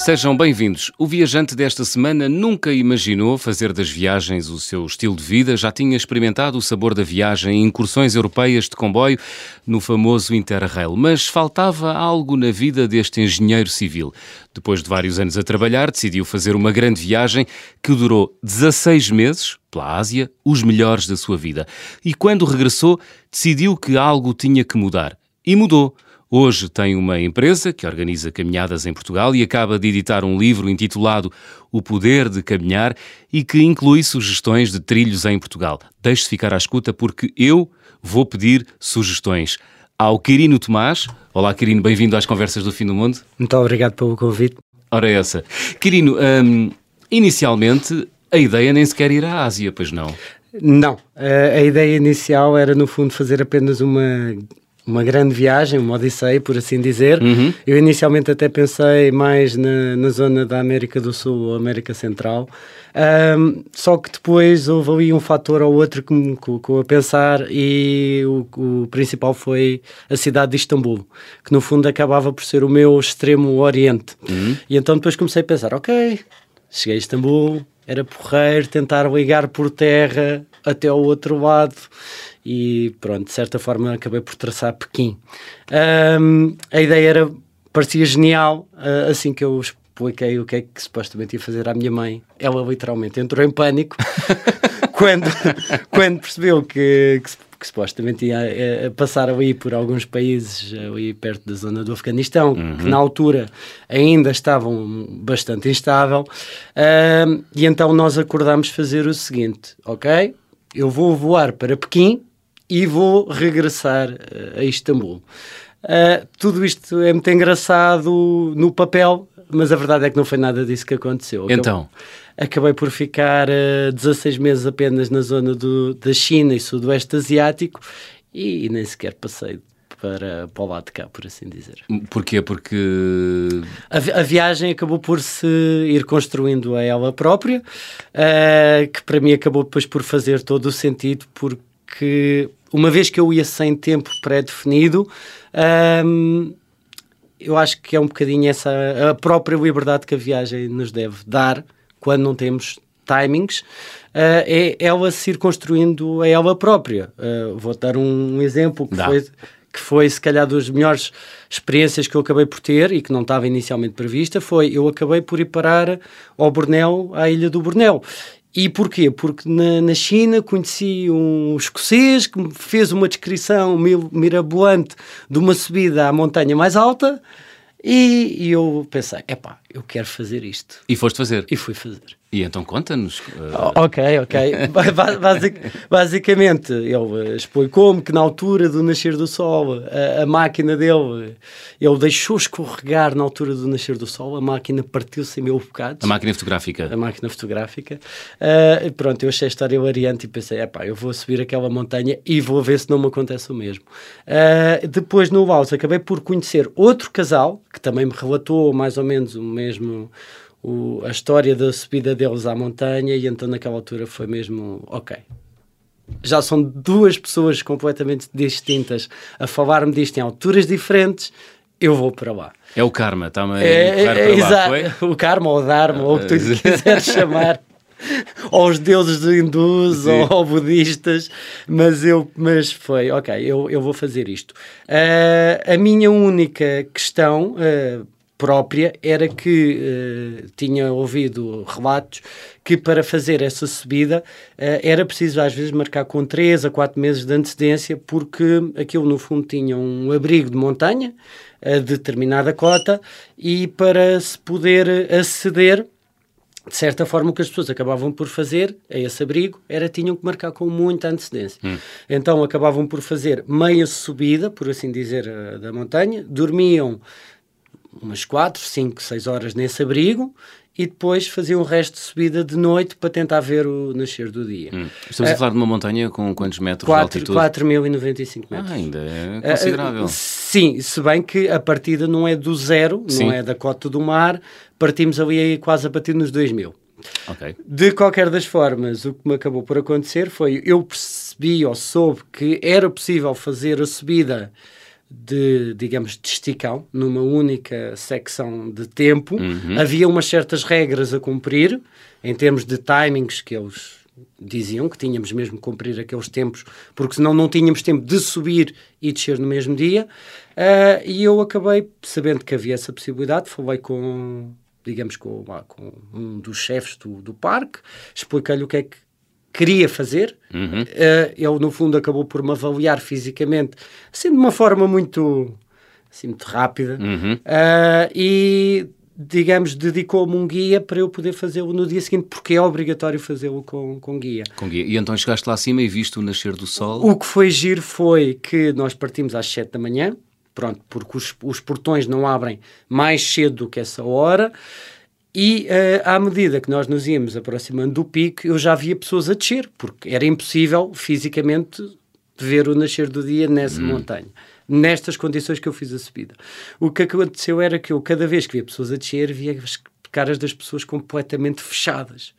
Sejam bem-vindos. O viajante desta semana nunca imaginou fazer das viagens o seu estilo de vida, já tinha experimentado o sabor da viagem em incursões europeias de comboio no famoso Interrail, mas faltava algo na vida deste engenheiro civil. Depois de vários anos a trabalhar, decidiu fazer uma grande viagem que durou 16 meses pela Ásia, os melhores da sua vida. E quando regressou, decidiu que algo tinha que mudar. E mudou. Hoje tem uma empresa que organiza caminhadas em Portugal e acaba de editar um livro intitulado O Poder de Caminhar e que inclui sugestões de trilhos em Portugal. Deixe-se ficar à escuta porque eu vou pedir sugestões. Ao Quirino Tomás. Olá, Quirino, bem-vindo às Conversas do Fim do Mundo. Muito obrigado pelo convite. Ora, essa. Quirino, hum, inicialmente a ideia nem sequer ir à Ásia, pois não? Não, a, a ideia inicial era no fundo fazer apenas uma uma grande viagem, uma odisseia, por assim dizer. Uhum. Eu inicialmente até pensei mais na, na zona da América do Sul ou América Central, um, só que depois houve ali um fator ou outro que me colocou a pensar e o, o, principal foi a cidade de Istambul, que no fundo acabava por ser o meu extremo oriente. Uhum. E então depois comecei a pensar, ok, cheguei a Istambul, era porreiro tentar ligar por terra até ao outro lado e pronto, de certa forma acabei por traçar Pequim. Um, a ideia era, parecia genial, uh, assim que eu expliquei o que é que supostamente ia fazer à minha mãe, ela literalmente entrou em pânico quando, quando percebeu que, que, que supostamente ia uh, passar ali por alguns países ali perto da zona do Afeganistão, uhum. que na altura ainda estavam bastante instável, uh, e então nós acordámos fazer o seguinte, ok? Eu vou voar para Pequim, e vou regressar uh, a Istambul. Uh, tudo isto é muito engraçado no papel, mas a verdade é que não foi nada disso que aconteceu. Então? Acabei por ficar uh, eh, 16 meses apenas na zona do, da China e Sudoeste Asiático e, e nem sequer passei para, para o lado de cá, por assim dizer. Porquê? Porque. A, a viagem acabou por se ir construindo a ela própria, uh, que para mim acabou depois por fazer todo o sentido, porque uma vez que eu ia sem tempo pré-definido, um, eu acho que é um bocadinho essa a própria liberdade que a viagem nos deve dar quando não temos timings, uh, é ela se ir construindo a ela própria. Uh, vou dar um exemplo que foi, que foi, se calhar, das melhores experiências que eu acabei por ter e que não estava inicialmente prevista, foi eu acabei por ir parar ao Bornel, à ilha do Bornel. E porquê? Porque na, na, China conheci um escocês que me fez uma descrição mirabolante de uma subida à montanha mais alta e, e eu pensei, epá, eu quero fazer isto. E foste fazer? E fui fazer. E então conta-nos. Uh... Ok, ok. Basic, basicamente, ele explicou-me que na altura do nascer do sol, a, a, máquina dele, ele deixou escorregar na altura do nascer do sol, a máquina partiu-se em mil bocados. A máquina fotográfica. A máquina fotográfica. Uh, pronto, eu achei a história variante e pensei, epá, eu vou subir aquela montanha e vou ver se não me acontece o mesmo. Uh, depois, no Laos, acabei por conhecer outro casal, que também me relatou mais ou menos o mesmo o, a história da subida deles à montanha e então naquela altura foi mesmo ok. Já são duas pessoas completamente distintas a falar-me disto em alturas diferentes, eu vou para lá. É o karma, está-me a é, é, exato. O karma ou o dharma, ou o que tu quiseres chamar. ou os deuses hindus Sim. ou, budistas, mas eu mas foi, ok, eu, eu vou fazer isto. Uh, a minha única questão, uh, própria era que uh, tinha ouvido relatos que para fazer essa subida uh, era preciso às vezes marcar com 3 a 4 meses de antecedência porque aquilo no fundo tinha um abrigo de montanha a determinada cota e para se poder aceder de certa forma, o que as pessoas acabavam por fazer a esse abrigo era tinham que marcar com muita antecedência. Hum. Então acabavam por fazer meia subida, por assim dizer, eh, da montanha, dormiam umas 4, 5, 6 horas nesse abrigo e depois fazia o resto de subida de noite para tentar ver o nascer do dia. Hum. Estamos uh, a falar de uma montanha com quantos metros 4, de altitude? 4.095 metros. Ah, ainda é considerável. Uh, sim, se bem que a partida não é do zero, sim. não é da cota do mar, partimos ali quase a partir nos 2.000. Okay. De qualquer das formas, o que me acabou por acontecer foi eu percebi ou soube que era possível fazer a subida de, digamos, de esticão, numa única secção de tempo. Uhum. Havia umas certas regras a cumprir, em termos de timings que eles diziam que tínhamos mesmo que cumprir aqueles tempos, porque senão não tínhamos tempo de subir e descer no mesmo dia. Uh, e eu acabei, sabendo que havia essa possibilidade, falei com, digamos, com, com um dos chefes do, do parque, expliquei-lhe o que é que queria fazer. Uhum. Uh, ele, no fundo, acabou por me avaliar fisicamente, assim, de uma forma muito, assim, muito rápida. Uhum. Uh, e digamos, dedicou-me um guia para eu poder fazê-lo no dia seguinte, porque é obrigatório fazê-lo com, com guia. Com guia. E então chegaste lá acima e viste o nascer do sol? O que foi giro foi que nós partimos às 7 da manhã, pronto, porque os, os portões não abrem mais cedo do que essa hora, e uh, à medida que nós nos íamos aproximando do pico, eu já via pessoas a descer, porque era impossível fisicamente ver o nascer do dia nessa hum. montanha nestas condições que eu fiz a subida. O que aconteceu era que eu, cada vez que via pessoas a descer, via caras das pessoas completamente fechadas.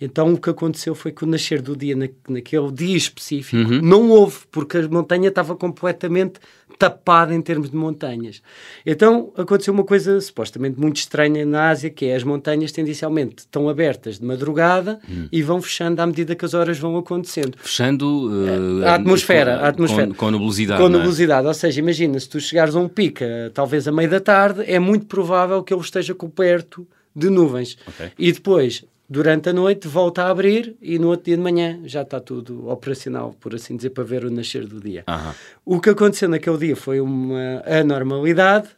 Então o que aconteceu foi que o nascer do dia, na, naquele dia específico, uhum. não houve, porque a montanha estava completamente tapada em termos de montanhas. Então aconteceu uma coisa supostamente muito estranha na Ásia, que é as montanhas tendencialmente estão abertas de madrugada hum. e vão fechando à medida que as horas vão acontecendo. Fechando uh, a atmosfera, com, a atmosfera. Com, com nebulosidade. Com nebulosidade, é? ou seja, imagina, se tu chegares a um pico, talvez a meio da tarde, é muito provável que ele esteja coberto de nuvens. Okay. E depois durante a noite volta a abrir e no outro dia de manhã já está tudo operacional, por assim dizer, para ver o nascer do dia. O que aconteceu naquele dia foi uma anormalidade.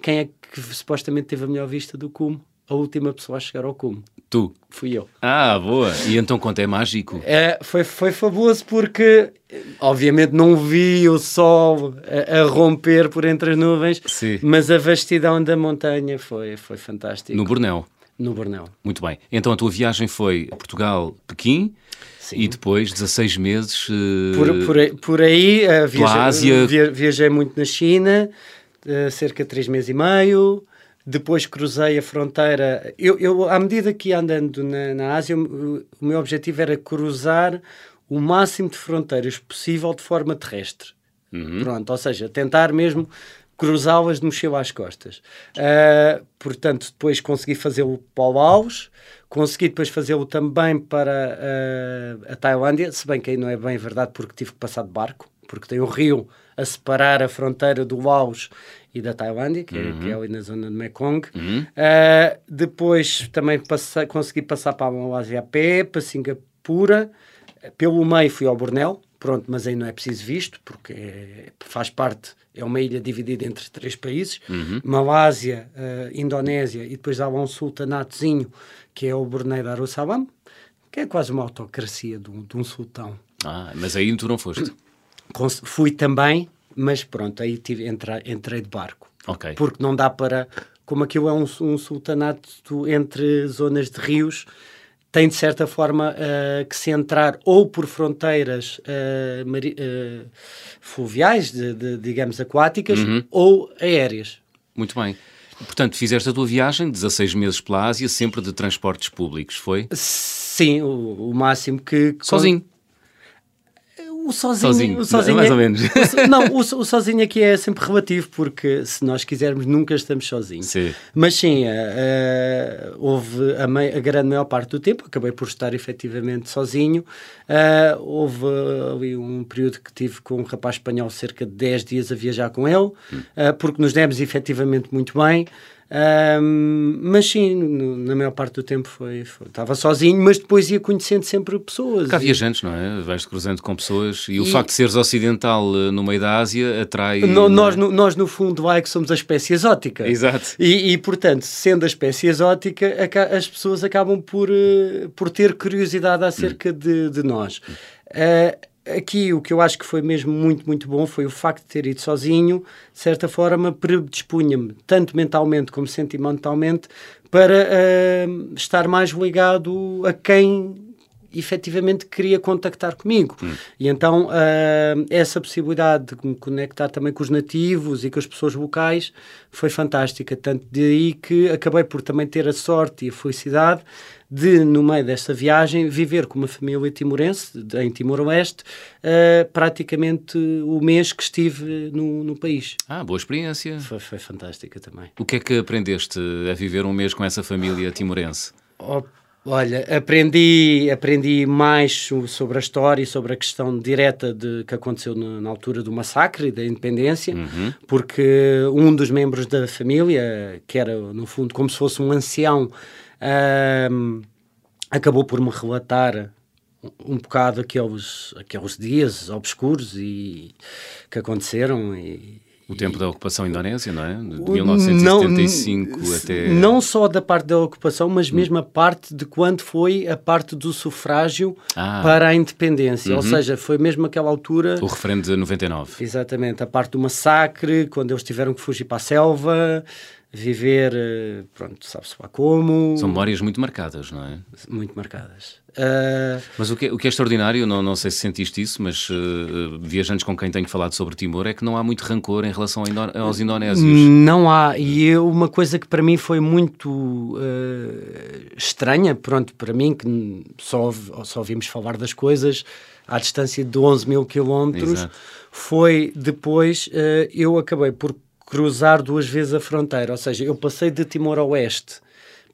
Quem é que supostamente teve a melhor vista do cume? A última pessoa a chegar ao cume. Tu? Fui eu. Ah, boa. E então quanto é mágico? É, foi, foi fabuloso porque, obviamente, não vi o sol a, a romper por entre as nuvens, Sim. mas a vastidão da montanha foi, foi fantástico. No Borneo? no Borneo. Muito bem. Então a tua viagem foi a Portugal, Pequim, Sim. e depois 16 meses... Uh, por, por, aí, por aí uh, viajei, Ásia... Via, viajei muito na China, uh, cerca de 3 meses e meio, depois cruzei a fronteira. Eu, eu à medida que ia andando na, na Ásia, o, o meu objetivo era cruzar o máximo de fronteiras possível de forma terrestre. Uhum. Pronto, ou seja, tentar mesmo cruzá-las de mochila às costas. Uh, portanto, depois consegui fazê-lo para o Laos, consegui depois fazê-lo também para uh, a Tailândia, se bem que aí não é bem verdade porque tive que passar de barco, porque tem um rio a separar a fronteira do Laos e da Tailândia, que, é, uhum. é, que é ali na zona do Mekong. Uhum. Uh, depois também passei, consegui passar para a Malásia a pé, para Singapura, pelo meio fui ao Borneo, pronto, mas aí não é preciso visto, porque é, faz parte é uma ilha dividida entre três países, uhum. Malásia, uh, Indonésia e depois há um sultanatozinho que é o Brunei Darussalam, que é quase uma autocracia de um, de um sultão. Ah, mas aí tu não foste? Fui também, mas pronto, aí tive, entrei, entrei de barco. Porque não dá para... Como aquilo é um, um sultanato entre zonas de rios, tem de certa forma uh, que se entrar ou por fronteiras uh, uh, fluviais, de, de, digamos aquáticas, uhum. ou aéreas. Muito bem. Portanto, fizeste a tua viagem, 16 meses pela Ásia, sempre de transportes públicos, foi? Sim, o, o máximo que... Sozinho? O sozinho, sozinho, o sozinho mais é, ou menos. O, não, o, o, sozinho aqui é sempre relativo, porque se nós quisermos, nunca estamos sozinhos. Sim. Mas sim, uh, houve a, mei, a, grande maior parte do tempo, acabei por estar efetivamente sozinho. Uh, houve ali um período que tive com um rapaz espanhol cerca de 10 dias a viajar com ele, hum. uh, porque nos demos efetivamente muito bem. Um, mas sim, no, na maior parte do tempo foi, foi, estava sozinho, mas depois ia conhecendo sempre pessoas. Cá viajantes, não é? Vais-te cruzando com pessoas e, e, o facto de seres ocidental eh, no meio da Ásia atrai. No, nós, no, nós, no fundo, é que somos a espécie exótica. Exato. E, e portanto, sendo a espécie exótica, as pessoas acabam por, eh, por ter curiosidade acerca hum. de, de nós. Uh, aqui o que eu acho que foi mesmo muito, muito bom foi o facto de ter ido sozinho, de certa forma, predispunha-me, tanto mentalmente como sentimentalmente, para uh, estar mais ligado a quem efetivamente queria contactar comigo. Hum. E então uh, essa possibilidade de me conectar também com os nativos e com as pessoas locais foi fantástica. Tanto daí que acabei por também ter a sorte e a felicidade de, no meio desta viagem, viver com uma família timorense, em Timor-Leste, uh, praticamente o mês que estive no, no país. Ah, boa experiência. Foi, foi, fantástica também. O que é que aprendeste a viver um mês com essa família timorense? Oh, olha, aprendi, aprendi mais sobre a história e sobre a questão direta de, que aconteceu na, na altura do massacre da independência, uhum. porque um dos membros da família, que era no fundo como se fosse um ancião, um, acabou por me relatar um bocado aqueles, aqueles dias obscuros e, que aconteceram e, o tempo da ocupação indonésia, não é? De 1975 não, até. Não só da parte da ocupação, mas mesmo a parte de quando foi a parte do sufrágio ah. para a independência. Uhum. Ou seja, foi mesmo aquela altura. O referendo de 99. Exatamente. A parte do massacre, quando eles tiveram que fugir para a selva viver, eh, pronto, sabe-se lá como. São memórias muito marcadas, não é? Muito marcadas. Uh... Mas o que, é, o que é extraordinário, não, não sei se sentiste isso, mas uh, viajantes com quem tenho falado sobre Timor, é que não há muito rancor em relação aos indonésios. Não há, e eu, uma coisa que para mim foi muito uh, estranha, pronto, para mim, que só, só ouvimos falar das coisas à distância de 11 mil quilómetros, foi depois eu acabei por cruzar duas vezes a fronteira. Ou seja, eu passei de Timor-Oeste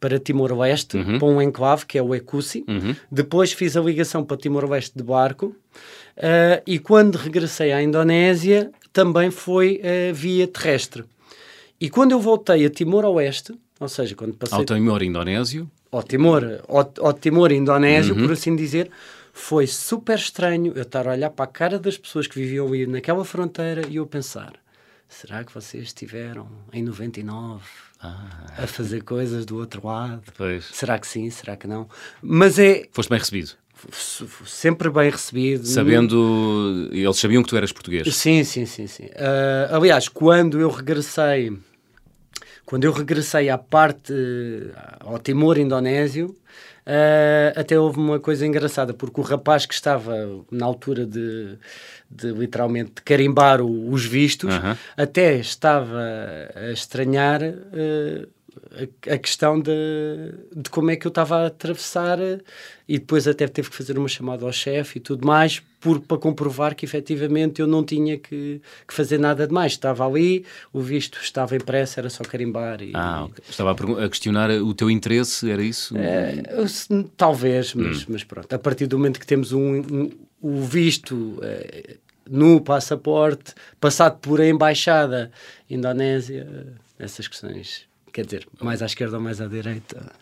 para Timor-Leste, uhum. para um enclave, que é o Ecusi. Uhum. Depois fiz a ligação para Timor-Leste de barco. Uh, e quando regressei à Indonésia, também foi uh, via terrestre. E quando eu voltei a Timor-Oeste, ou seja, quando passei... Ao Timor indonésio? Ao Timor, ao, ao Timor indonésio, uhum. por assim dizer, foi super estranho eu estar a olhar para a cara das pessoas que viviam ali naquela fronteira e eu pensar será que vocês estiveram em 99 ah. a fazer coisas do outro lado? Pois. Será que sim? Será que não? Mas é. Foste bem recebido? Sempre bem recebido. Sabendo. Eles sabiam que tu eras português? Sim, sim, sim. sim. Uh, aliás, quando eu regressei. Quando eu regressei à parte. ao Timor indonésio, Uh, até houve uma coisa engraçada, porque o rapaz que estava na altura de, de literalmente carimbar o, os vistos, até estava a estranhar uh, a, a, questão de, de como é que eu estava a atravessar e depois até teve que fazer uma chamada ao chefe e tudo mais por, para comprovar que efetivamente eu não tinha que, que, fazer nada de mais. Estava ali, o visto estava impresso, era só carimbar. E, ah, estava a, a, questionar o teu interesse, era isso? É, talvez, mas, hum. mas pronto. A partir do momento que temos um, um o visto é, no passaporte, passado por a embaixada indonésia, essas questões quer dizer, mais à esquerda ou mais à direita.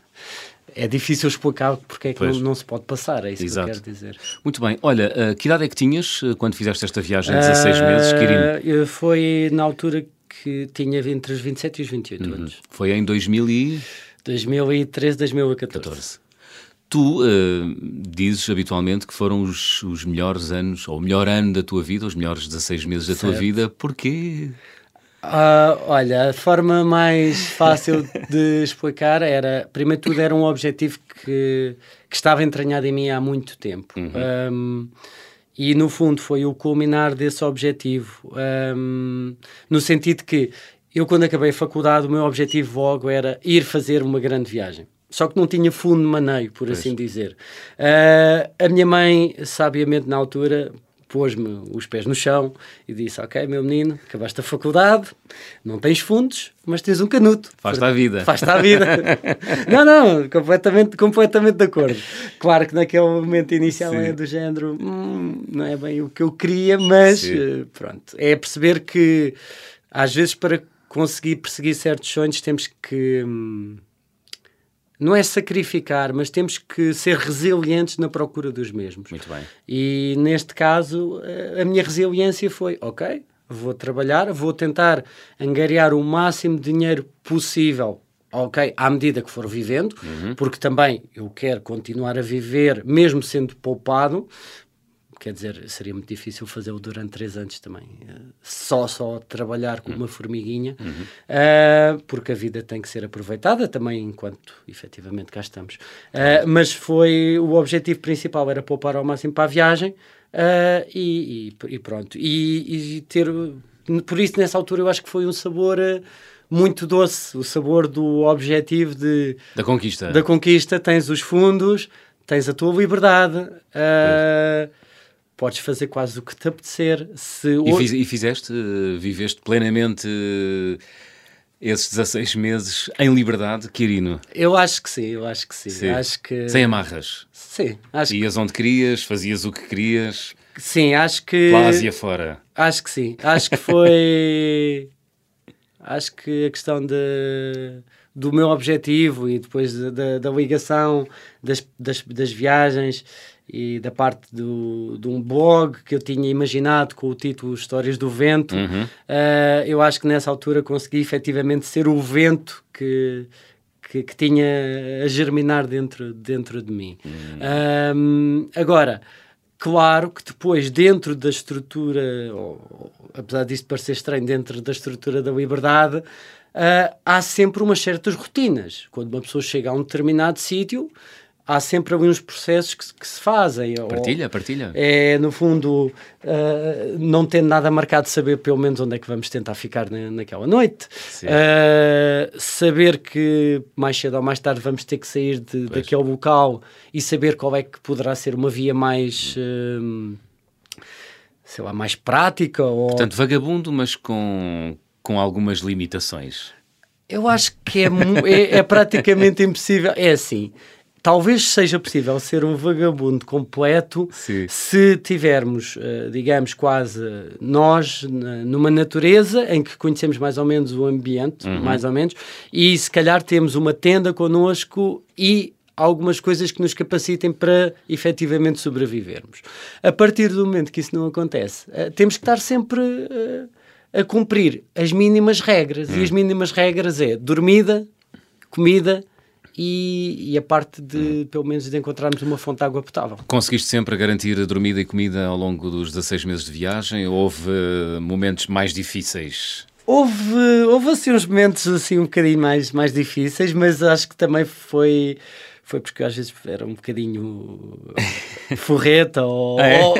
É difícil explicar porque é que não, não, se pode passar, é isso Exato. que eu quero dizer. Muito bem. Olha, uh, que idade é que tinhas uh, quando fizeste esta viagem de 16 uh, meses, Quirino? Foi na altura que tinha entre os 27 e os 28 uhum. anos. Foi em 2000 e... 2013, 2014. 14. Tu uh, dizes habitualmente que foram os, os melhores anos, ou o melhor ano da tua vida, os melhores 16 meses da certo. tua vida. Porquê? Uh, olha, a forma mais fácil de explicar era, primeiro tudo, era um objetivo que, que estava entranhado em mim há muito tempo. Uhum. Um, e no fundo foi o culminar desse objetivo, um, no sentido que eu, quando acabei a faculdade, o meu objetivo logo era ir fazer uma grande viagem. Só que não tinha fundo de maneio, por pois. assim dizer. Uh, a minha mãe, sabiamente na altura, pôs-me os pés no chão e disse: Ok, meu menino, acabaste a faculdade, não tens fundos, mas tens um canuto. Faz-te a vida. Faz-te a vida. não, não, completamente, completamente de acordo. Claro que naquele momento inicial Sim. é do género, hum, não é bem o que eu queria, mas uh, pronto. É perceber que às vezes para conseguir perseguir certos sonhos temos que. Hum, não é sacrificar, mas temos que ser resilientes na procura dos mesmos. Muito bem. E neste caso, a minha resiliência foi: ok, vou trabalhar, vou tentar angariar o máximo de dinheiro possível. Ok, à medida que for vivendo, uhum. porque também eu quero continuar a viver, mesmo sendo poupado, quer dizer, seria muito difícil fazê-lo durante três anos também. Só, só trabalhar com uma formiguinha, uhum. uh, porque a vida tem que ser aproveitada também enquanto efetivamente cá estamos. Uh, mas foi o objetivo principal era poupar ao máximo para a viagem e, e, e, pronto. E, e, ter, por isso nessa altura eu acho que foi um sabor muito doce, o sabor do objetivo de da conquista. Da conquista, tens os fundos, tens a tua liberdade. Uh, podes fazer quase o que te apetecer. Se e, fiz, e fizeste, uh, viveste plenamente uh, esses 16 meses em liberdade, Quirino? Eu acho que sim, eu acho que sim. sim. Acho que... Sem amarras? Sim. Acho Ias que... onde querias, fazias o que querias? Sim, acho que... Pela Ásia fora? Acho que sim. Acho que foi... acho que a questão de do meu objetivo e depois da, da ligação das, das, das, viagens e da parte do, de um blog que eu tinha imaginado com o título Histórias do Vento, uhum. uh, eu acho que nessa altura consegui efetivamente ser o vento que, que, que tinha a germinar dentro, dentro de mim. Uhum. agora, claro que depois, dentro da estrutura, ou, apesar disto parecer estranho, dentro da estrutura da liberdade, uh, há sempre umas certas rotinas. Quando uma pessoa chega a um determinado sítio, há sempre ali uns processos que, que se fazem. Partilha, ou, partilha. É, no fundo, uh, não tendo nada marcado, saber pelo menos onde é que vamos tentar ficar na, naquela noite. Uh, saber que mais cedo ou mais tarde vamos ter que sair de, daquele local e saber qual é que poderá ser uma via mais. Uh, sei lá, mais prática. Ou... Portanto, vagabundo, mas com, com algumas limitações. Eu acho que é, é, é praticamente impossível. É assim, talvez seja possível ser um vagabundo completo Sim. se tivermos, uh, digamos, quase nós numa natureza em que conhecemos mais ou menos o ambiente, uhum. mais ou menos, e se calhar temos uma tenda connosco e algumas coisas que nos capacitem para efetivamente sobrevivermos. A partir do momento que isso não acontece, uh, temos que estar sempre uh, a cumprir as mínimas regras, e as mínimas regras é dormida, comida e, e, a parte de, hum. pelo menos, de encontrarmos uma fonte de água potável. Conseguiste sempre garantir a dormida e comida ao longo dos 16 meses de viagem? Houve uh, momentos mais difíceis? Houve, houve assim uns momentos assim um bocadinho mais, mais difíceis, mas acho que também foi foi porque às vezes era um bocadinho forreta ou, é. ou,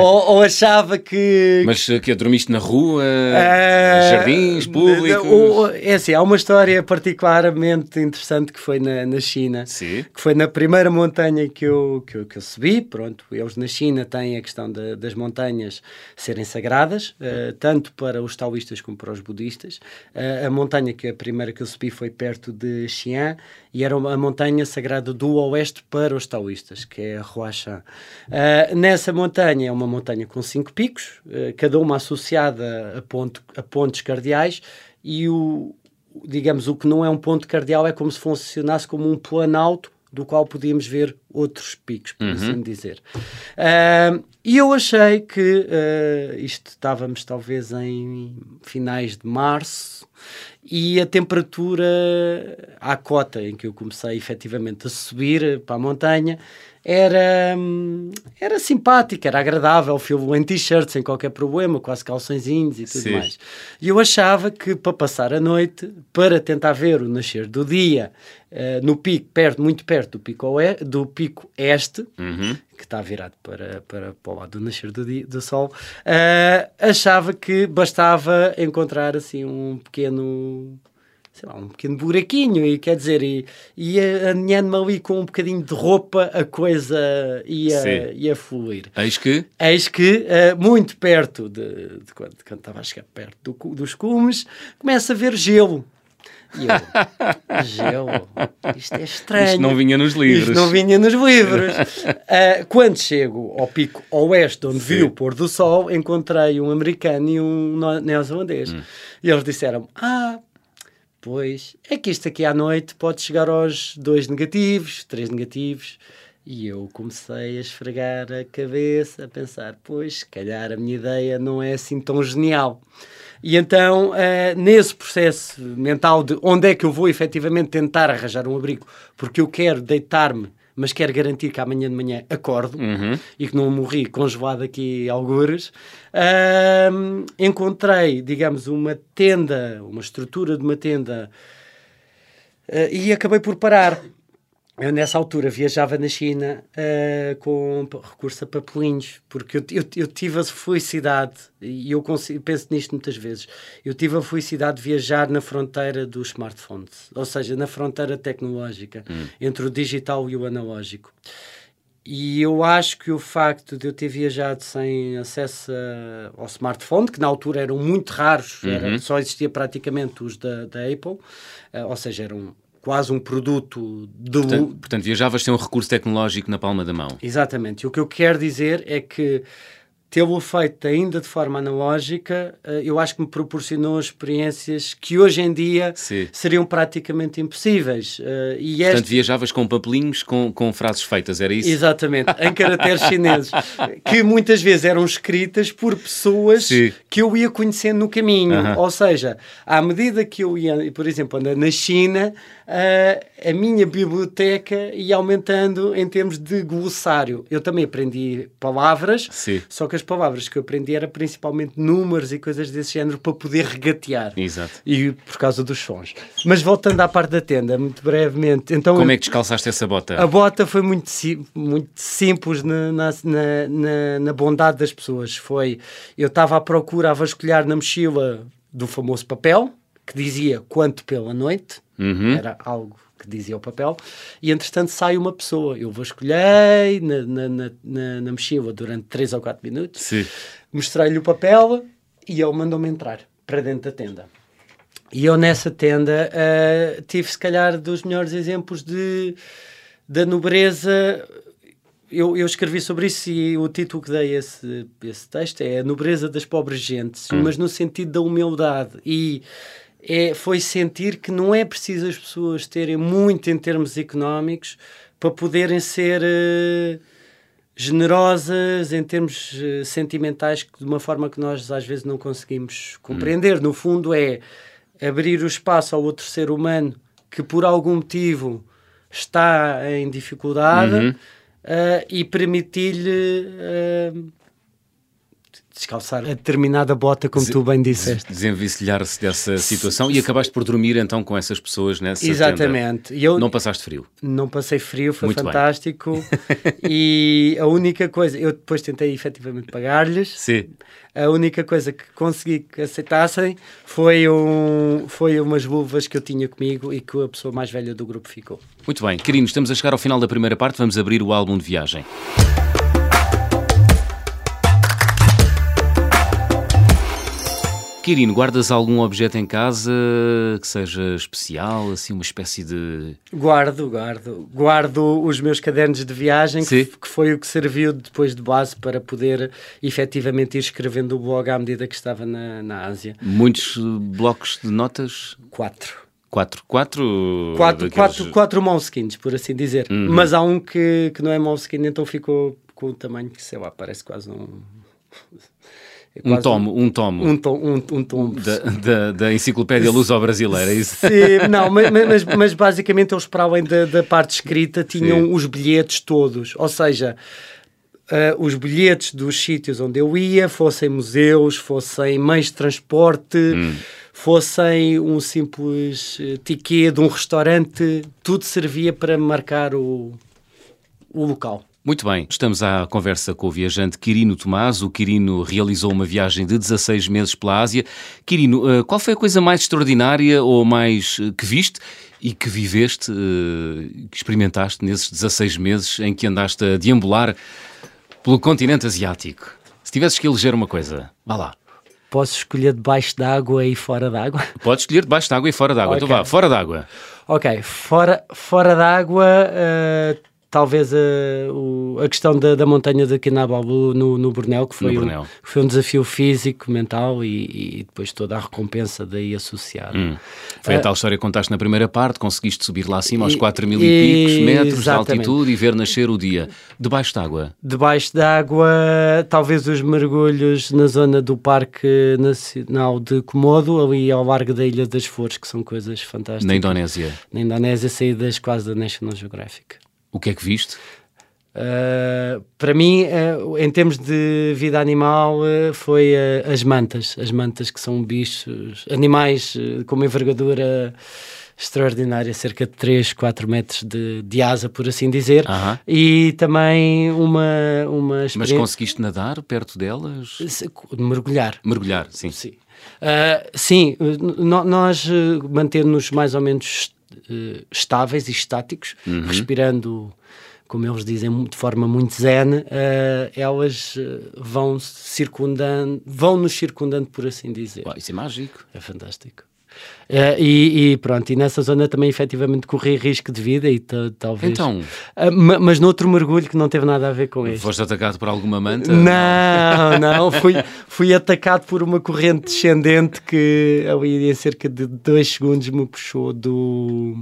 ou, ou, achava que. Mas que dormiste na rua, uh, jardins públicos? é assim, há uma história particularmente interessante que foi na, na China, Sim. que foi na primeira montanha que eu, que eu, que eu subi. Pronto, eles na China têm a questão das montanhas serem sagradas, uh, tanto para os taoístas como para os budistas. Uh, a montanha que a primeira que eu subi foi perto de Xi'an e era uma montanha sagrada do oeste para os taoístas, que é a Huashan. Uh, nessa montanha é uma montanha com cinco picos, uh, cada uma associada a, ponto, a pontos cardeais, e o, digamos, o que não é um ponto cardeal é como se funcionasse como um planalto do qual podíamos ver outros picos, por uhum. assim dizer. Uh, e eu achei que uh, isto estávamos talvez em finais de março e a temperatura à cota em que eu comecei efetivamente a subir para a montanha era, era simpática, era agradável, fui em t-shirt sem qualquer problema, quase calçõezinhos e tudo Sim. mais. E eu achava que para passar a noite, para tentar ver o nascer do dia uh, no pico, perto, muito perto do pico, oeste, do pico este, uhum. Que está virado para, para, para o lado do nascer do, dia, do sol, uh, achava que bastava encontrar assim um pequeno sei lá, um pequeno buraquinho, e quer dizer, e, e aninhando-me ali com um bocadinho de roupa, a coisa ia, ia fluir. Eis que? Eis que, uh, muito perto de, de, quando, de quando estava a chegar perto do, dos cumes, começa a ver gelo. E eu, gelo, isto é estranho. Isto não vinha nos livros. Isto não vinha nos livros. uh, quando chego ao pico oeste, onde Sim. vi o pôr do sol, encontrei um americano e um neozelandês. Hum. E eles disseram: Ah, Pois, é que isto aqui à noite pode chegar aos dois negativos, três negativos. E eu comecei a esfregar a cabeça, a pensar, pois, se calhar a minha ideia não é assim tão genial. E então, uh, nesse processo mental de onde é que eu vou efetivamente tentar arranjar um abrigo, porque eu quero deitar-me mas quero garantir que amanhã de manhã acordo uhum. e que não morri congelado aqui algures. Uh, encontrei, digamos, uma tenda, uma estrutura de uma tenda uh, e acabei por parar. Eu, nessa altura, viajava na China uh, com recurso a papelinhos, porque eu, eu, eu tive a felicidade, e eu consigo, penso nisto muitas vezes, eu tive a felicidade de viajar na fronteira dos smartphones, ou seja, na fronteira tecnológica, hum. entre o digital e o analógico. E eu acho que o facto de eu ter viajado sem acesso a, ao smartphone, que na altura eram muito raros, uhum. era, só existia praticamente os da, da Apple, uh, ou seja, eram quase um produto de portanto, portanto, viajavas sem um recurso tecnológico na palma da mão. Exatamente. E o que eu quero dizer é que tê-lo feito ainda de forma analógica, eh, eu acho que me proporcionou experiências que hoje em dia Sim. seriam praticamente impossíveis. Eh, e Portanto, este... viajavas com papelinhos com, com frases feitas, era isso? Exatamente, em caracteres chineses, que muitas vezes eram escritas por pessoas Sim. que eu ia conhecendo no caminho. Uh -huh. Ou seja, à medida que eu ia, por exemplo, na China, uh, a minha biblioteca ia aumentando em termos de glossário. Eu também aprendi palavras, Sim. só que as palavras que eu aprendi eram principalmente números e coisas desse género para poder regatear. Exato. E por causa dos sons. Mas voltando à parte da tenda, muito brevemente. Então, Como é que descalçaste essa bota? A bota foi muito, muito simples na, na, na, na bondade das pessoas. Foi, eu estava à procura, a vasculhar na mochila do famoso papel, que dizia quanto pela noite, uhum. era algo que dizia o papel, e entretanto sai uma pessoa. Eu vasculhei na, na, na, na, na mochila durante 3 ou 4 minutos, mostrei-lhe o papel e ele mandou-me entrar para dentro da tenda. E eu nessa tenda uh, tive, se calhar, dos melhores exemplos de, da nobreza. Eu, eu, escrevi sobre isso e o título que dei a esse, esse texto é A Nobreza das Pobres Gentes, hum. mas no sentido da humildade. E é, foi sentir que não é preciso as pessoas terem muito em termos económicos para poderem ser uh, generosas em termos uh, sentimentais de uma forma que nós às vezes não conseguimos compreender. Hum. No fundo, é abrir o espaço ao outro ser humano que por algum motivo está em dificuldade uhum. uh, e permitir-lhe descalçar a determinada bota, como tu bem disseste. Desenvicilhar-se dessa situação e acabaste por dormir então com essas pessoas nessa Exatamente. Eu não passaste frio? Não passei frio, foi Muito fantástico. e a única coisa, eu depois tentei efetivamente pagar-lhes. Sim. A única coisa que consegui que aceitassem foi, um, foi umas luvas que eu tinha comigo e que a pessoa mais velha do grupo ficou. Muito bem, queridos, estamos a chegar ao final da primeira parte, vamos abrir o álbum de viagem. Quirino, guardas algum objeto em casa que seja especial, assim, uma espécie de. Guardo, guardo. Guardo os meus cadernos de viagem, que, que, foi o que serviu depois de base para poder efetivamente ir escrevendo o blog à medida que estava na, na Ásia. Muitos blocos de notas? Quatro. Quatro? Quatro, quatro, daqueles... quatro, quatro Moleskines, por assim dizer. Uhum. Mas há um que, que não é Moleskine, então ficou com o tamanho que, sei lá, parece quase um um tomo, um tomo. Um, tom, um, um tomo. Da, da, da enciclopédia luso-brasileira, é isso? Sim, não, mas, mas, mas, basicamente eles, para além da, da parte escrita, tinham Sim. os bilhetes todos. Ou seja, uh, os bilhetes dos sítios onde eu ia, fossem museus, fossem meios de transporte, hum. fossem um simples uh, ticket de um restaurante, tudo servia para marcar o, o local. Muito bem, estamos à conversa com o viajante Quirino Tomás. O Quirino realizou uma viagem de 16 meses pela Ásia. Quirino, eh, qual foi a coisa mais extraordinária ou mais eh, que viste e que viveste, eh, que experimentaste nesses 16 meses em que andaste a deambular pelo continente asiático? Se tivesses que eleger uma coisa, vá lá. Posso escolher debaixo d'água e fora d'água? Podes escolher debaixo d'água e fora d'água. Então okay. Então vá, fora d'água. Ok, fora, fora d'água. Uh talvez a, o, a questão da, da montanha de Kinabalu no, no Borneo, que foi, Um, foi um desafio físico, mental e, e, depois toda a recompensa daí associada. Hum. Foi uh, a tal história que contaste na primeira parte, conseguiste subir lá acima aos 4 mil e, e picos metros exatamente. de altitude e ver nascer o dia. Debaixo d'água? Debaixo d'água, talvez os mergulhos na zona do Parque Nacional de Komodo, ali ao largo da Ilha das Flores, que são coisas fantásticas. Na Indonésia? Na Indonésia, saídas quase da National Geographic. O que é que viste? Uh, para mim, uh, em termos de vida animal, uh, foi as mantas. As mantas que são bichos, animais com uma envergadura extraordinária, cerca de 3, 4 metros de, de asa, por assim dizer. -huh. E também uma, uma Mas conseguiste nadar perto delas? Mergulhar. Mergulhar, sim. Sim, sim nós mantemos-nos mais ou menos estáveis e estáticos, uhum. respirando como eles dizem de forma muito zen, uh, elas uh, vão circundando, vão nos circundando, por assim dizer. Uau, isso é mágico. É fantástico. Uh, e, e, pronto, e nessa zona também efetivamente corri risco de vida e talvez. Então. Uh, mas noutro mergulho que não teve nada a ver com isso. Foste atacado por alguma manta? Não, não, fui, fui atacado por uma corrente descendente que ali em cerca de dois segundos me puxou do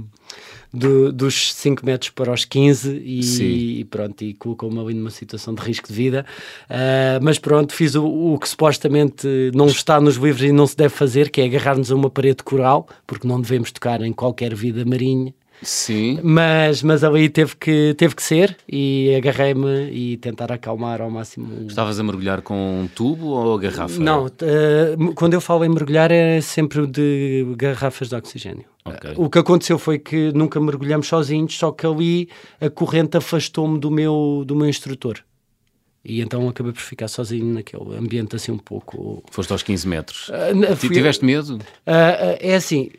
do, dos 5 metros para os 15 e, e pronto, e colocou-me ali numa situação de risco de vida. Uh, mas pronto, fiz o, o, que supostamente não está nos livros e não se deve fazer, que é agarrar-nos a uma parede coral, porque não devemos tocar em qualquer vida marinha. Sim. Mas, mas ali teve que, teve que ser e agarrei-me e tentar acalmar ao máximo. Estavas a mergulhar com um tubo ou garrafa? Não, uh, quando eu falo em mergulhar é sempre de garrafas de oxigênio. Okay. O que aconteceu foi que nunca mergulhamos sozinhos, só que ali a corrente afastou-me do meu, do meu instrutor. E então acabei por ficar sozinho naquele ambiente assim um pouco. Foste aos 15 metros. Uh, fui... Tiveste medo? Uh, uh, é assim,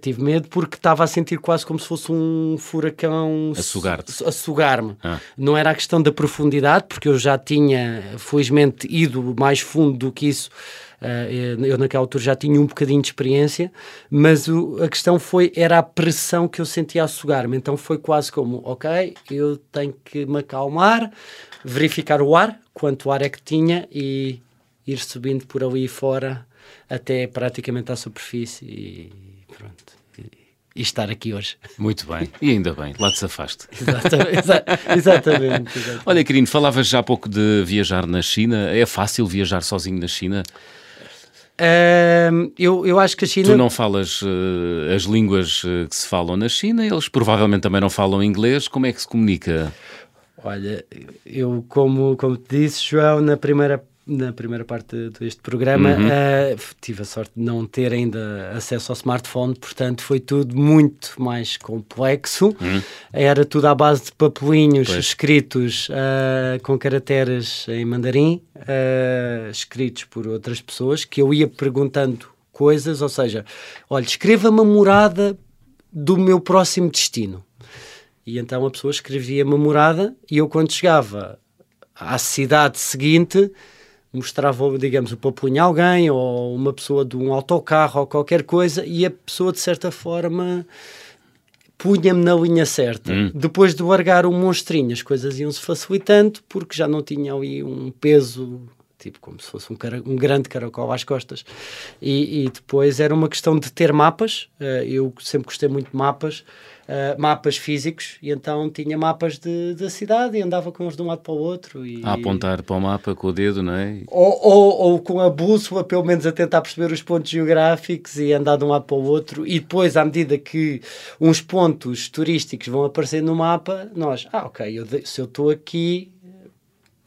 tive medo porque estava a sentir quase como se fosse um furacão a sugar-te. A sugar-me. Ah. Não era a questão da profundidade, porque eu já tinha, felizmente, ido mais fundo do que isso. Eu naquela altura já tinha um bocadinho de experiência, mas o, a questão foi, era a pressão que eu sentia a sugar-me. Então foi quase como, ok, eu tenho que me acalmar, verificar o ar, quanto ar é que tinha e ir subindo por ali fora até praticamente à superfície e pronto. E, estar aqui hoje. Muito bem, e ainda bem, lá te safaste. exatamente, exatamente, exatamente. Olha, Quirino, falavas já há pouco de viajar na China. É fácil viajar sozinho na China? Uh, eu, eu acho que a China. Tu não falas uh, as línguas uh, que se falam na China, eles provavelmente também não falam inglês. Como é que se comunica? Olha, eu, como, como te disse, João, na primeira, na primeira parte deste programa, uhum. uh, tive a sorte de não ter ainda acesso ao smartphone, portanto foi tudo muito mais complexo. Uhum. Era tudo à base de papelinhos pois. escritos uh, com caracteres em mandarim, uh, escritos por outras pessoas, que eu ia perguntando coisas, ou seja, olha, escreva-me a morada do meu próximo destino. E então a pessoa escrevia uma morada e eu, quando chegava à cidade seguinte, mostrava, digamos, o papunho a alguém ou uma pessoa de um autocarro ou qualquer coisa e a pessoa, de certa forma, punha-me na linha certa. Hum. Depois de largar o monstrinho, as coisas iam-se facilitando porque já não tinha ali um peso tipo como se fosse um, cara, um grande caracol às costas. E, e, depois era uma questão de ter mapas. Uh, eu sempre gostei muito de mapas uh, mapas físicos e então tinha mapas de, da cidade e andava com eles de um lado para o outro. E... A apontar para o mapa com o dedo, não é? Ou, ou, ou, com a bússola, pelo menos a tentar perceber os pontos geográficos e andar de um lado para o outro. E depois, à medida que uns pontos turísticos vão aparecer no mapa, nós, ah, ok, eu, se eu estou aqui,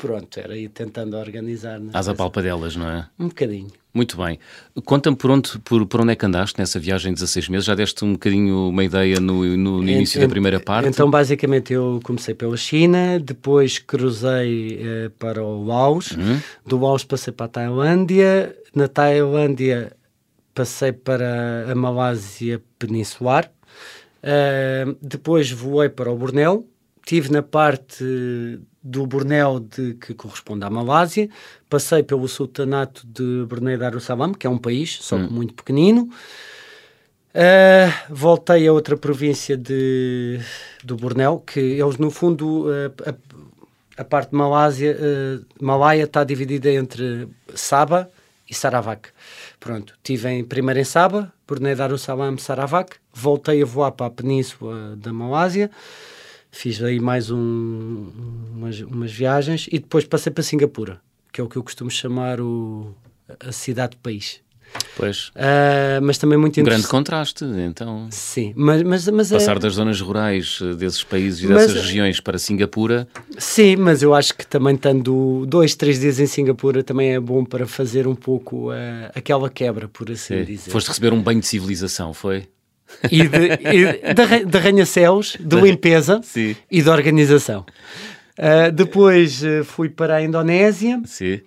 pronto, era ir tentando organizar. Né? Às apalpadelas, não é? Um bocadinho. Muito bem. Conta-me por onde, por, por onde é que andaste nessa viagem de 16 meses? Já deste um bocadinho uma ideia no, no, no início da primeira parte? Então, basicamente, eu comecei pela China, depois cruzei eh, para o Laos, uhum. do Laos passei para a Tailândia, na Tailândia passei para a Malásia Peninsular, uh, depois voei para o Bornéu, estive na parte do Bornéu de, que corresponde à Malásia, passei pelo sultanato de Brunei Darussalam, que é um país, só hum. que muito pequenino, uh, voltei a outra província de, do Bornéu, que eles no fundo, uh, a, a, parte de Malásia, uh, Malaya está dividida entre Sabah e Sarawak. Pronto, estive em, primeiro em Sabah, Brunei Darussalam, Sarawak, voltei a voar para a península da Malásia, Fiz aí mais um, umas, umas viagens e depois passei para Singapura, que é o que eu costumo chamar o, a cidade-país. Pois. Uh, mas também muito um grande contraste, então. Sim, mas, mas, mas é passar é... das zonas rurais eh, desses países e dessas mas... regiões para Singapura. Sim, mas eu acho que também estando dois, três dias em Singapura também é bom para fazer um pouco uh, aquela quebra, por assim Sim. dizer. Foste receber um banho de civilização, foi? E de, e de, de arranha-céus, de limpeza Sim. e de organização. Uh, depois uh, fui para a Indonésia. Sim.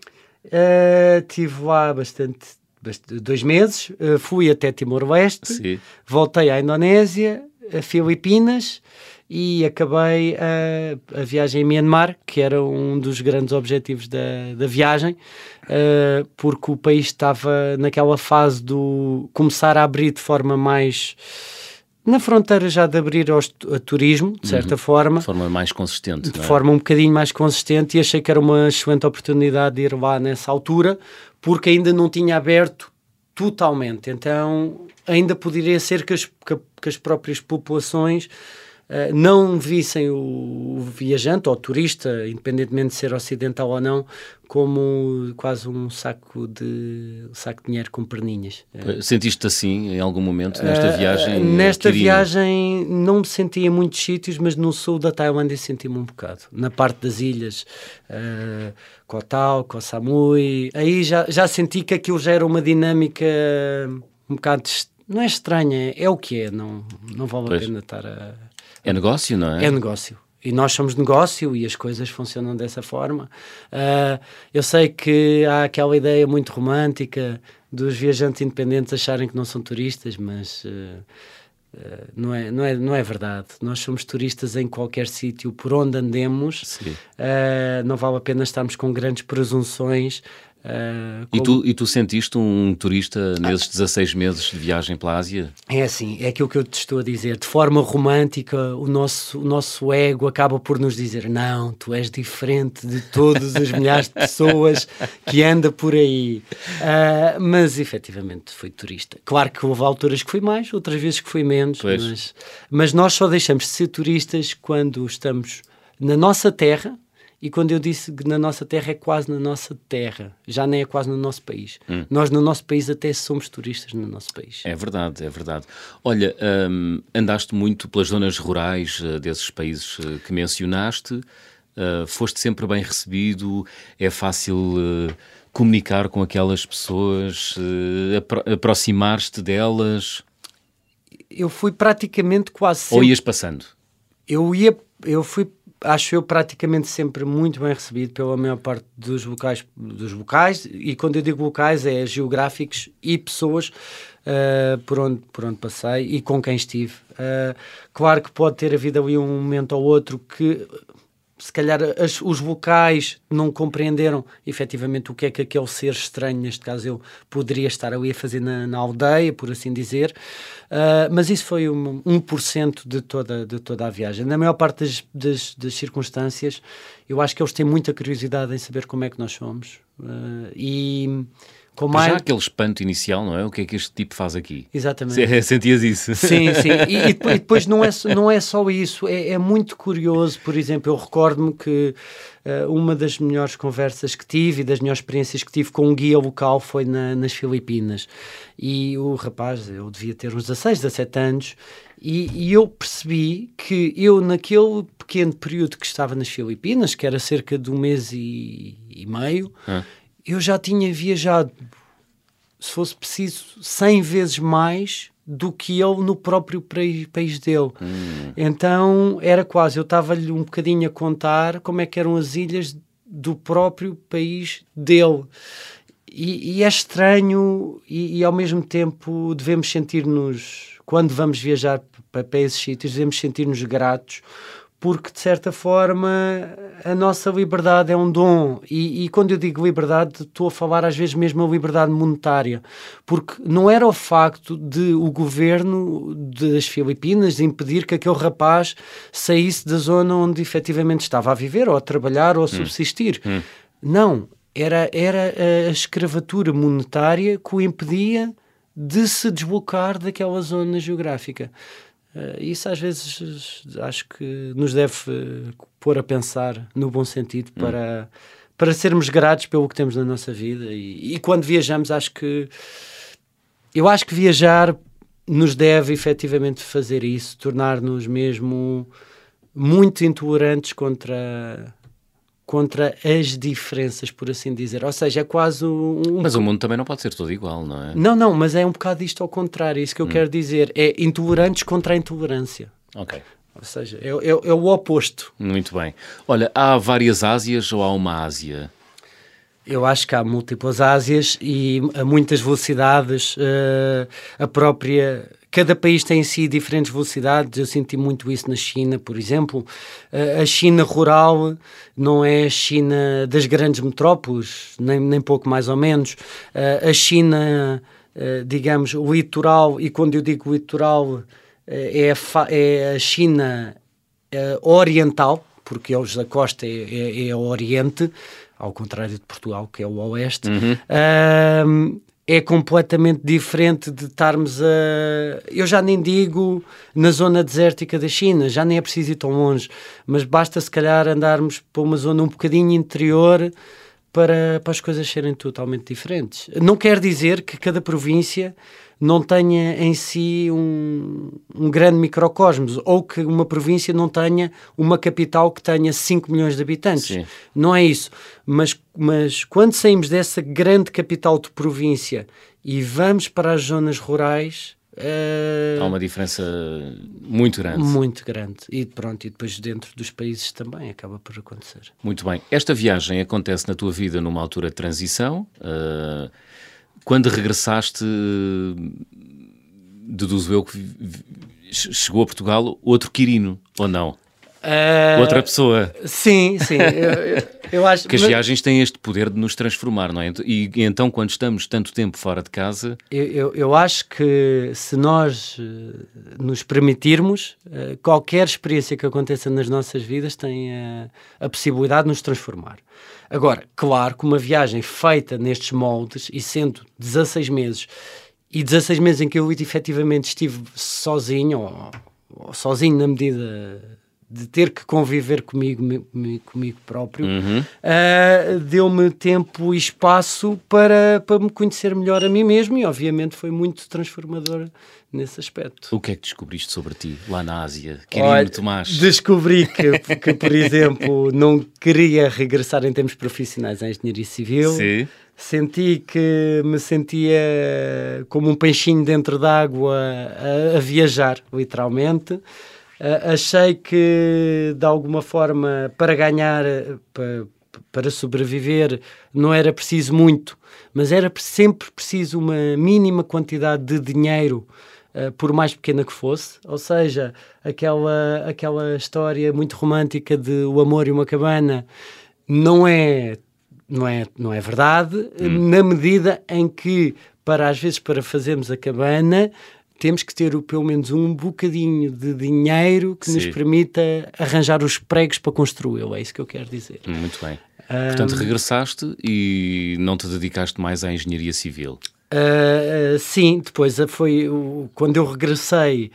Uh, tive lá bastante, bastante dois meses. fui até Timor-Leste. Voltei à Indonésia, a Filipinas e acabei a, a viagem em Myanmar, que era um dos grandes objetivos da, da viagem, uh, porque o país estava naquela fase do começar a abrir de forma mais na fronteira já de abrir ao turismo, de certa uhum. forma. De forma mais consistente. De é? forma um bocadinho mais consistente e achei que era uma excelente oportunidade de ir lá nessa altura, porque ainda não tinha aberto totalmente. Então ainda poderia ser que as, que, que as próprias populações não vissem o, viajante ou o turista, independentemente de ser ocidental ou não, como quase um saco de um saco de dinheiro com perninhas. Eh, sentiste assim em algum momento nesta viagem? Nesta viagem não me senti em muitos sítios, mas no sul da Tailândia senti-me um bocado. Na parte das ilhas, uh, Koh Tao, Koh Samui, aí já, já senti que aquilo já era uma dinâmica um bocado não é estranha, é o que é, não, não vale pois. a pena estar a é negócio, não é? É negócio. E nós somos negócio e as coisas funcionam dessa forma. Uh, eu sei que há aquela ideia muito romântica dos viajantes independentes acharem que não são turistas, mas uh, uh, não, é, não, é, não é verdade. Nós somos turistas em qualquer sítio por onde andemos. não vale a pena estarmos com grandes presunções Uh, e, tu, e tu sentiste um turista nesses 16 meses de viagem pela Ásia? É assim, é aquilo que eu te estou a dizer. De forma romântica, o nosso, o nosso ego acaba por nos dizer: não, tu és diferente de todas as milhares de pessoas que anda por aí. Uh, mas efetivamente fui turista. Claro que houve alturas que fui mais, outras vezes que fui menos, mas, mas nós só deixamos de ser turistas quando estamos na nossa terra e quando eu disse que na nossa terra é quase na nossa terra, já nem é quase no nosso país. Hum. Nós no nosso país até somos turistas no nosso país. É verdade, é verdade. Olha, hum, andaste muito pelas zonas rurais uh, desses países uh, que mencionaste, uh, foste sempre bem recebido, é fácil comunicar com aquelas pessoas, apro aproximar-te delas? Eu fui praticamente quase sempre... Ou ias passando? Eu ia, eu fui acho eu praticamente sempre muito bem recebido pela maior parte dos locais, dos locais e quando eu digo locais é geográficos e pessoas uh, por, onde, por onde passei e com quem estive. Uh, claro que pode ter havido ali um momento ou outro que se calhar as, os vocais não compreenderam efetivamente o que é que aquele ser estranho, neste caso eu, poderia estar ali a fazer na, na aldeia, por assim dizer. Uh, mas isso foi um, 1% de toda, de toda a viagem. Na maior parte das, das, das, circunstâncias, eu acho que eles têm muita curiosidade em saber como é que nós somos. Uh, e com mais... Já aquele espanto inicial, não é? O que é que este tipo faz aqui? Exatamente. Sentias isso? Sim, sim. E, e, depois, e depois, não, é, não é só isso, é, é muito curioso. Por exemplo, eu recordo-me que uh, uma das melhores conversas que tive e das melhores experiências que tive com um guia local foi na, nas Filipinas. E o rapaz, eu devia ter uns 16, 17 anos, e, e, eu percebi que eu, naquele pequeno período que estava nas Filipinas, que era cerca de um mês e, e meio, ah eu já tinha viajado, se fosse preciso, 100 vezes mais do que ele no próprio país dele. Hum. Então era quase, eu estava-lhe um bocadinho a contar como é que eram as ilhas do próprio país dele. E, e é estranho e, e, ao mesmo tempo devemos sentir-nos, quando vamos viajar para, para esses sítios, devemos sentir-nos gratos porque de certa forma a nossa liberdade é um dom. E, e, quando eu digo liberdade estou a falar às vezes mesmo a liberdade monetária. Porque não era o facto de o governo das Filipinas impedir que aquele rapaz saísse da zona onde efetivamente estava a viver ou a trabalhar ou a hum. subsistir. Hum. não, era, era a escravatura monetária que o impedia de se deslocar daquela zona geográfica isso às vezes acho que nos deve uh, pôr a pensar no bom sentido hum. para, hum. para sermos gratos pelo que temos na nossa vida e, e, quando viajamos acho que eu acho que viajar nos deve efetivamente fazer isso, tornar-nos mesmo muito intolerantes contra contra as diferenças, por assim dizer. Ou seja, é quase um... Mas o mundo também não pode ser todo igual, não é? Não, não, mas é um bocado isto ao contrário. É isso que eu hum. quero dizer. É intolerantes contra a intolerância. Ok. Ou seja, é, é, é o oposto. Muito bem. Olha, há várias Ásias ou há uma Ásia? Eu acho que há múltiplas Ásias e a muitas velocidades. Uh, a própria. Cada país tem em si diferentes velocidades. Eu senti muito isso na China, por exemplo. Uh, a China rural não é a China das grandes metrópoles, nem, nem pouco mais ou menos. Uh, a China, digamos, litoral, e quando eu digo litoral, é a, é a China oriental, porque hoje a costa é, é, é o Oriente ao contrário de Portugal, que é o Oeste, uhum. uh, é completamente diferente de estarmos a. Eu já nem digo na zona desértica da China, já nem é preciso ir tão longe, mas basta se calhar andarmos para uma zona um bocadinho interior para, para as coisas serem totalmente diferentes. Não quer dizer que cada província não tenha em si um, um grande microcosmos ou que uma província não tenha uma capital que tenha 5 milhões de habitantes. Sim. Não é isso. Mas, mas quando saímos dessa grande capital de província e vamos para as zonas rurais. Uh, Há uma diferença muito grande. Muito grande. E pronto, e depois dentro dos países também acaba por acontecer. Muito bem. Esta viagem acontece na tua vida numa altura de transição. Uh, quando regressaste, deduzo eu que chegou a Portugal outro Quirino, ou não? Uh, Outra pessoa. Sim, sim. Eu, eu acho que as viagens têm este poder de nos transformar, não é? E, e então, quando estamos tanto tempo fora de casa. Eu, eu, eu acho que se nós uh, nos permitirmos, qualquer experiência que aconteça nas nossas vidas tem a possibilidade de nos transformar. Agora, claro que uma viagem feita nestes moldes e sendo 16 meses e 16 meses em que eu efetivamente estive sozinho, ou, ou sozinho na medida de ter que conviver comigo, comigo próprio, uhum. uh, deu-me tempo e espaço para, para me conhecer melhor a mim mesmo e, obviamente, foi muito transformador nesse aspecto. O que é que descobriste sobre ti lá na Ásia, Quirino Tomás? Descobri que, que, por exemplo, não queria regressar em termos profissionais à engenharia civil. Sim. Senti que me sentia como um peixinho dentro d'água a, a viajar, literalmente. Uh, achei que, de alguma forma, para ganhar, para, para sobreviver, não era preciso muito, mas era sempre preciso uma mínima quantidade de dinheiro, uh, por mais pequena que fosse. Ou seja, aquela, aquela história muito romântica de o amor e uma cabana não é, não é, não é verdade, hum. na medida em que, para às vezes, para fazermos a cabana, temos que ter pelo menos um bocadinho de dinheiro que Sim. nos permita arranjar os pregos para construí-lo. É isso que eu quero dizer. Muito bem. Um, Portanto, regressaste e não te dedicaste mais à engenharia civil? Uh, sim, depois foi quando eu regressei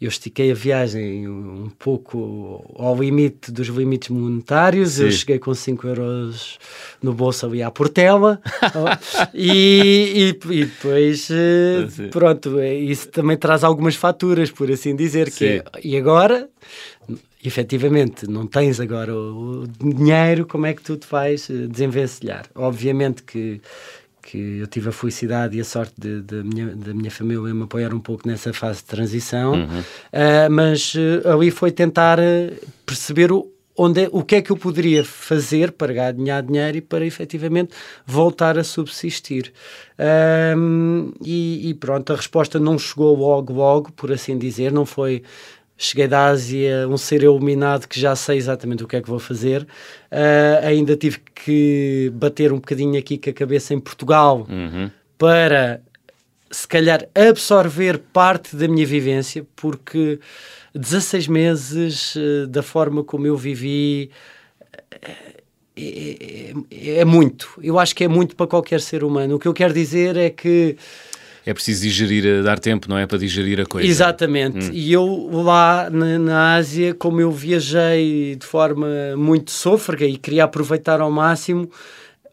eu estiquei a viagem um pouco ao limite dos limites monetários. Sim. Eu cheguei com 5 euros no bolso ali à Portela. e, e, e, depois, eh, Sim. pronto, é, isso também traz algumas faturas, por assim dizer. Que e agora, efetivamente, não tens agora o, o dinheiro, como é que tu te vais eh, desenvencilhar? Obviamente que que eu tive a felicidade e a sorte de, de minha, da minha família me apoiar um pouco nessa fase de transição, uhum. uh, mas uh, ali foi tentar uh, perceber o, onde é, o que é que eu poderia fazer para ganhar dinheiro e para efetivamente voltar a subsistir. E, e, pronto, a resposta não chegou logo, logo, por assim dizer, não foi cheguei da Ásia, um ser iluminado que já sei exatamente o que é que vou fazer. Uh, ainda tive que bater um bocadinho aqui com a cabeça em Portugal uhum. para, se calhar, absorver parte da minha vivência, porque 16 meses uh, da forma como eu vivi. Uh, é, é, é muito, eu acho que é muito para qualquer ser humano. O que eu quero dizer é que é preciso digerir, dar tempo, não é? Para digerir a coisa. Exatamente. Hum. E eu lá na, na, Ásia, como eu viajei de forma muito sôfrega e queria aproveitar ao máximo,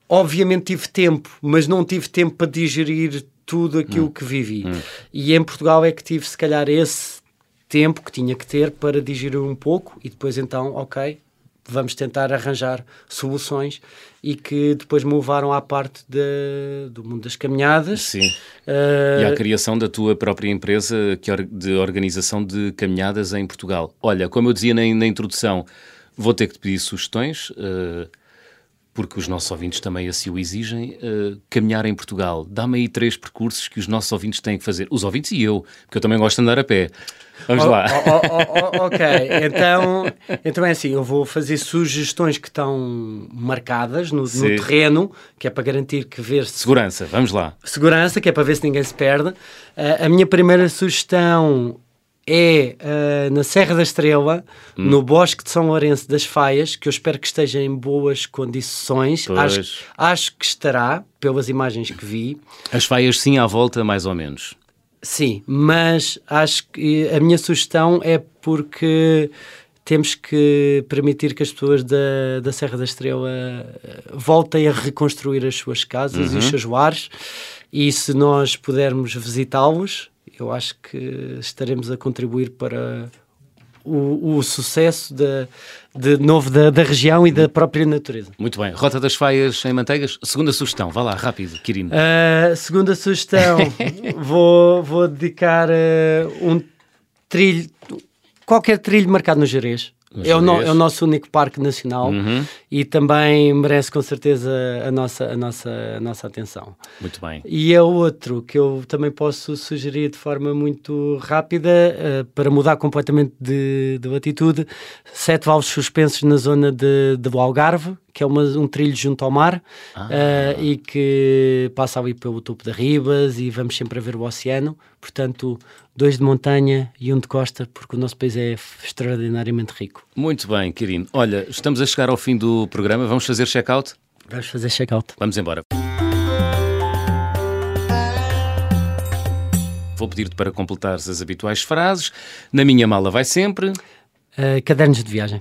obviamente tive tempo, mas não tive tempo para digerir tudo aquilo hum. que vivi. Hum. E em Portugal é que tive, se calhar, esse tempo que tinha que ter para digerir um pouco e depois então, ok, vamos tentar arranjar soluções e que depois me levaram à parte de, do mundo das caminhadas. Sim. Uh... E à criação da tua própria empresa de organização de caminhadas em Portugal. Olha, como eu dizia na, na introdução, vou ter que te pedir sugestões. Uh porque os nossos ouvintes também assim o exigem, uh, caminhar em Portugal. Dá-me aí três percursos que os nossos ouvintes têm que fazer. Os ouvintes e eu, porque eu também gosto de andar a pé. Vamos oh, lá. Oh, oh, oh ok, então, então é assim, eu vou fazer sugestões que estão marcadas no, no terreno, que é para garantir que ver -se... Segurança, vamos lá. Segurança, que é para ver se ninguém se perde. Uh, a minha primeira sugestão é uh, na Serra da Estrela, hum. no Bosque de São Lourenço das Faias, que eu espero que esteja em boas condições. Acho, acho, que estará, pelas imagens que vi. As Faias, sim, à volta, mais ou menos. Sim, mas acho que a minha sugestão é porque temos que permitir que as pessoas da, da Serra da Estrela eh, voltem a reconstruir as suas casas uhum. e os uhum. seus lares. E se nós pudermos visitá-los, eu acho que estaremos a contribuir para o, o sucesso de, de novo da, da, região e da própria natureza. Muito bem. Rota das Faias em Manteigas. Segunda sugestão. Vá lá, rápido, Quirino. Uh, segunda sugestão. vou, vou dedicar uh, um trilho, qualquer trilho marcado no Jerez. É o, no, é o, nosso único parque nacional uhum. e também merece com certeza a nossa, a, nossa, a nossa atenção. Muito bem. E é outro que eu também posso sugerir de forma muito rápida uh, para mudar completamente de, de latitude: sete valves suspensos na zona de, de Algarve, que é uma, um trilho junto ao mar ah. uh, e que passa ali pelo topo da Ribas e vamos sempre a ver o oceano. Portanto, dois de montanha e um de costa, porque o nosso país é extraordinariamente rico. Muito bem, Quirino. Olha, estamos a chegar ao fim do programa. Vamos fazer check-out? Vamos fazer check-out. Vamos embora. Vou pedir-te para completares as habituais frases. Na minha mala vai sempre. Uh, cadernos de viagem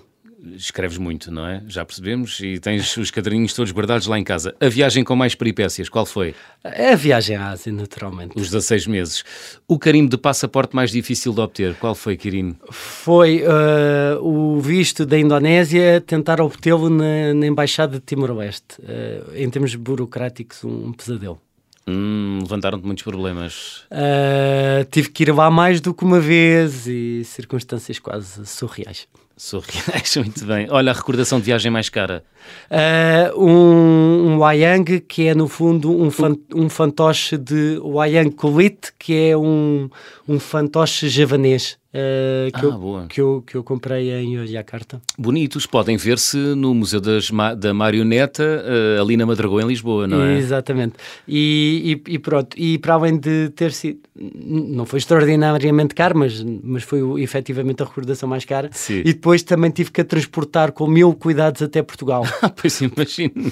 escreves muito, não é? Já percebemos. E tens os caderninhos todos guardados lá em casa. A viagem com mais peripécias, qual foi? É a viagem à Ásia, naturalmente. Os 16 meses. O carimbo de passaporte mais difícil de obter, qual foi, Quirino? Foi uh, o visto da Indonésia, tentar obtê-lo na, na, Embaixada de Timor-Leste. Uh, em termos burocráticos, um, pesadelo. Hum, Levantaram-te muitos problemas. Uh, tive que ir lá mais do que uma vez e circunstâncias quase surreais. Surreais, muito bem. Olha, a recordação de viagem mais cara. Uh, um, um Wayang, que é no fundo um, fan, um fantoche de Wayang Kulit, que é um, um fantoche javanês. Uh, que, ah, eu, que, eu, que eu comprei em Jakarta. Bonitos, podem ver-se no Museu das, da Marioneta, uh, ali na Madragoa, em Lisboa, não é? Exatamente. E, e, e, pronto, e para além de ter sido, não foi extraordinariamente caro, mas, mas foi efetivamente a recordação mais cara. Sim. E depois também tive que a transportar com mil cuidados até Portugal. pois imagino,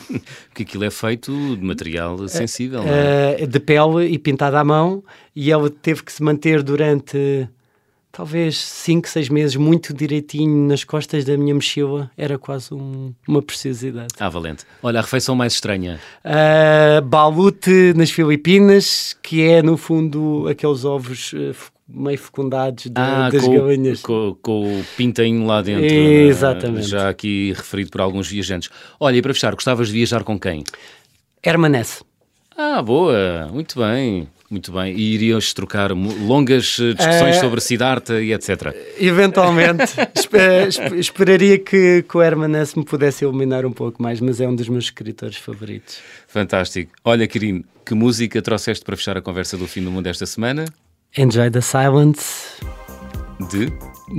porque aquilo é feito de material sensível, uh, é? De pele e pintado à mão, e ela teve que se manter durante talvez 5, 6 meses muito direitinho nas costas da minha mochila, era quase um, uma preciosidade. Ah, valente. Olha, a refeição mais estranha? Uh, balute nas Filipinas, que é no fundo aqueles ovos uh, meio fecundados de, ah, das com, galinhas. Com, com, o pintainho lá dentro. Exatamente. Já aqui referido por alguns viajantes. Olha, e para fechar, gostavas de viajar com quem? Hermanesse. Ah, boa, muito bem. Muito bem. E irias trocar longas eh, discussões é... sobre Siddhartha e etc. Eventualmente. esperaria que, que o Herman S. me pudesse iluminar um pouco mais, mas é um dos meus escritores favoritos. Fantástico. Olha, Quirino, que música trouxeste para fechar a conversa do fim do mundo esta semana? Enjoy the Silence. De?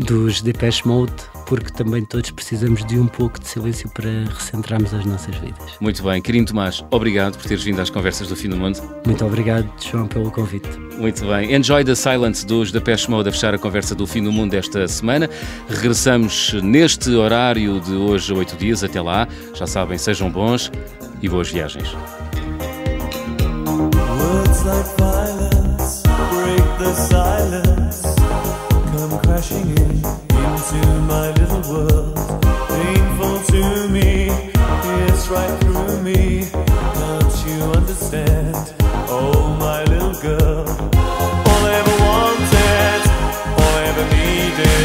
Dos Depeche Mode porque também todos precisamos de um pouco de silêncio para recentrarmos as nossas vidas. Muito bem. Querido Tomás, obrigado por teres vindo às conversas do Fim do Mundo. Muito obrigado, João, pelo convite. Muito bem. Enjoy the Silence dos da Pesh Mode a fechar a conversa do Fim do Mundo esta semana. Regressamos neste horário de hoje a oito dias. Até lá. Já sabem, sejam bons e boas viagens. painful to me. It's right through me. Can't you understand? Oh, my little girl. All I ever wanted, all I ever needed.